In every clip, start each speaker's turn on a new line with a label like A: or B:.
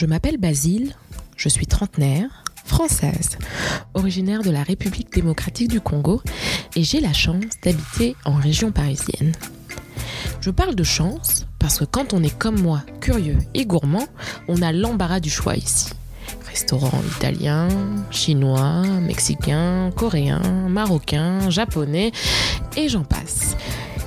A: Je m'appelle Basile, je suis trentenaire, française, originaire de la République démocratique du Congo et j'ai la chance d'habiter en région parisienne. Je parle de chance parce que quand on est comme moi, curieux et gourmand, on a l'embarras du choix ici. Restaurants italiens, chinois, mexicains, coréens, marocains, japonais et j'en passe.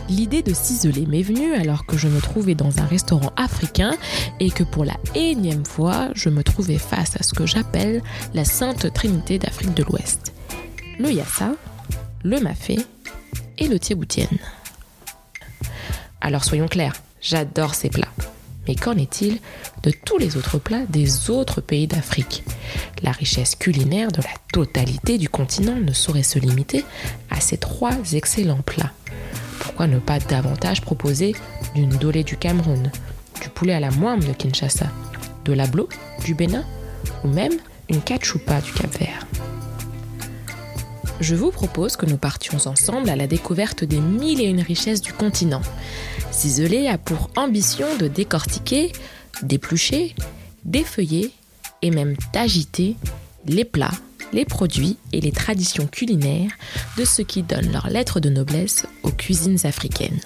A: L'idée de ciseler m'est venue alors que je me trouvais dans un restaurant africain et que pour la énième fois, je me trouvais face à ce que j'appelle la Sainte Trinité d'Afrique de l'Ouest. Le yassa, le mafé et le tieboutienne. Alors soyons clairs, j'adore ces plats. Mais qu'en est-il de tous les autres plats des autres pays d'Afrique? La richesse culinaire de la totalité du continent ne saurait se limiter à ces trois excellents plats pourquoi ne pas davantage proposer d'une dolée du Cameroun, du poulet à la moine de Kinshasa, de l'ablo du Bénin ou même une cachupa du Cap-Vert Je vous propose que nous partions ensemble à la découverte des mille et une richesses du continent. Ciselé a pour ambition de décortiquer, d'éplucher, d'effeuiller et même d'agiter les plats les produits et les traditions culinaires de ceux qui donnent leur lettre de noblesse aux cuisines africaines.